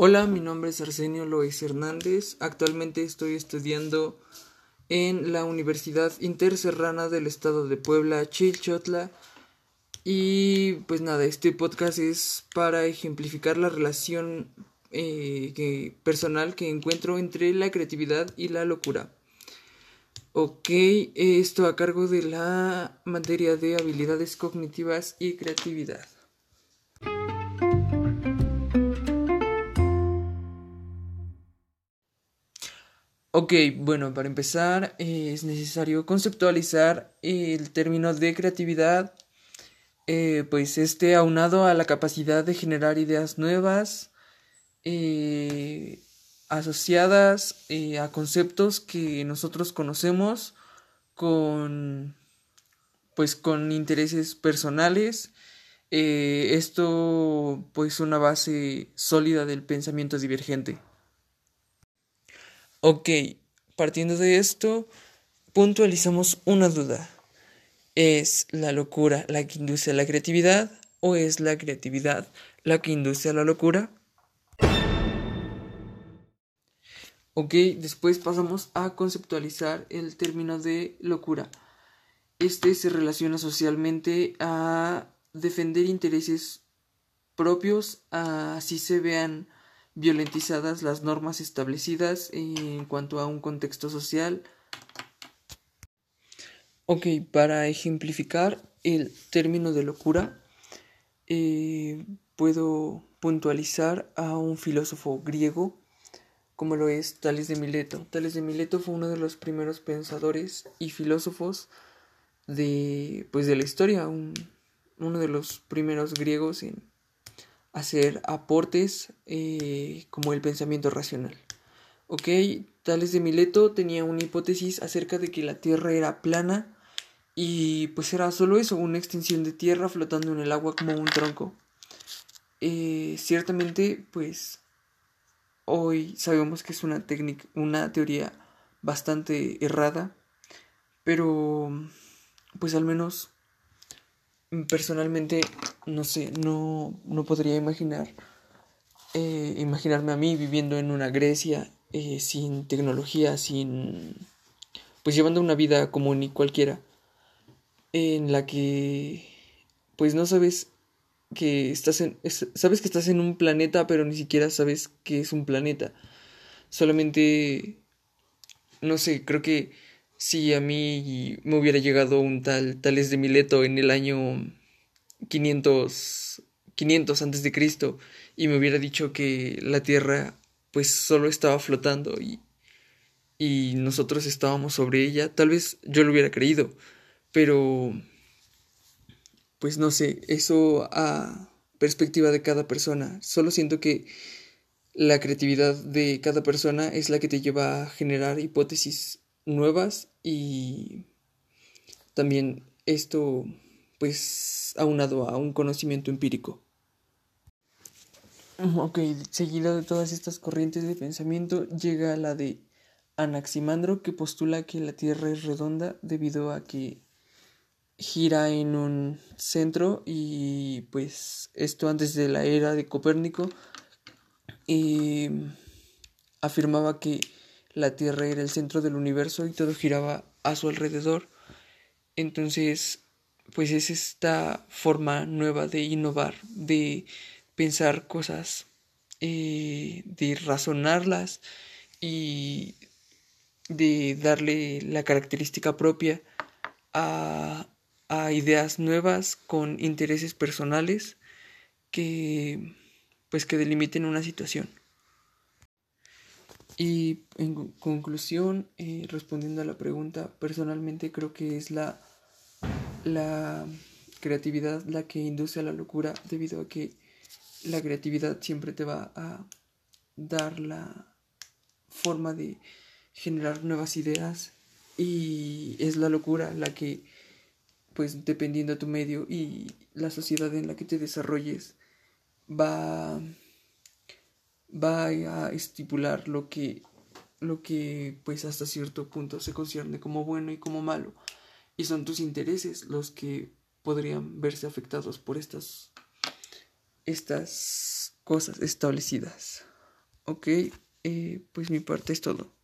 Hola, mi nombre es Arsenio Lois Hernández. Actualmente estoy estudiando en la Universidad Interserrana del Estado de Puebla, Chilchotla. Y pues nada, este podcast es para ejemplificar la relación eh, personal que encuentro entre la creatividad y la locura. Ok, esto a cargo de la materia de habilidades cognitivas y creatividad. Ok, bueno, para empezar eh, es necesario conceptualizar el término de creatividad, eh, pues este aunado a la capacidad de generar ideas nuevas, eh, asociadas a conceptos que nosotros conocemos con pues con intereses personales. Esto pues una base sólida del pensamiento divergente ok partiendo de esto puntualizamos una duda es la locura la que induce a la creatividad o es la creatividad la que induce a la locura Ok, después pasamos a conceptualizar el término de locura. Este se relaciona socialmente a defender intereses propios, así se vean violentizadas las normas establecidas en cuanto a un contexto social. Ok, para ejemplificar el término de locura, eh, puedo puntualizar a un filósofo griego como lo es Tales de Mileto. Tales de Mileto fue uno de los primeros pensadores y filósofos de, pues, de la historia, uno de los primeros griegos en hacer aportes eh, como el pensamiento racional. Ok, Tales de Mileto tenía una hipótesis acerca de que la Tierra era plana y pues era solo eso, una extensión de tierra flotando en el agua como un tronco. Eh, ciertamente, pues Hoy sabemos que es una técnica, una teoría bastante errada, pero pues al menos personalmente no sé, no, no podría imaginar eh, imaginarme a mí viviendo en una Grecia eh, sin tecnología, sin pues llevando una vida común y cualquiera en la que pues no sabes que estás en, sabes que estás en un planeta, pero ni siquiera sabes que es un planeta. Solamente, no sé, creo que si a mí me hubiera llegado un tal Tales de Mileto en el año 500, 500 antes de Cristo y me hubiera dicho que la Tierra pues solo estaba flotando y, y nosotros estábamos sobre ella, tal vez yo lo hubiera creído, pero pues no sé, eso a perspectiva de cada persona. Solo siento que la creatividad de cada persona es la que te lleva a generar hipótesis nuevas y también esto pues aunado a un conocimiento empírico. Ok, seguida de todas estas corrientes de pensamiento llega la de Anaximandro que postula que la Tierra es redonda debido a que gira en un centro y pues esto antes de la era de Copérnico y afirmaba que la Tierra era el centro del universo y todo giraba a su alrededor. Entonces, pues es esta forma nueva de innovar, de pensar cosas, eh, de razonarlas y de darle la característica propia a, a ideas nuevas con intereses personales que pues que delimiten una situación. Y en conclusión, eh, respondiendo a la pregunta, personalmente creo que es la, la creatividad la que induce a la locura debido a que la creatividad siempre te va a dar la forma de generar nuevas ideas y es la locura la que pues dependiendo de tu medio y la sociedad en la que te desarrolles, va, va a estipular lo que, lo que pues hasta cierto punto se concierne como bueno y como malo. Y son tus intereses los que podrían verse afectados por estas, estas cosas establecidas. Ok, eh, pues mi parte es todo.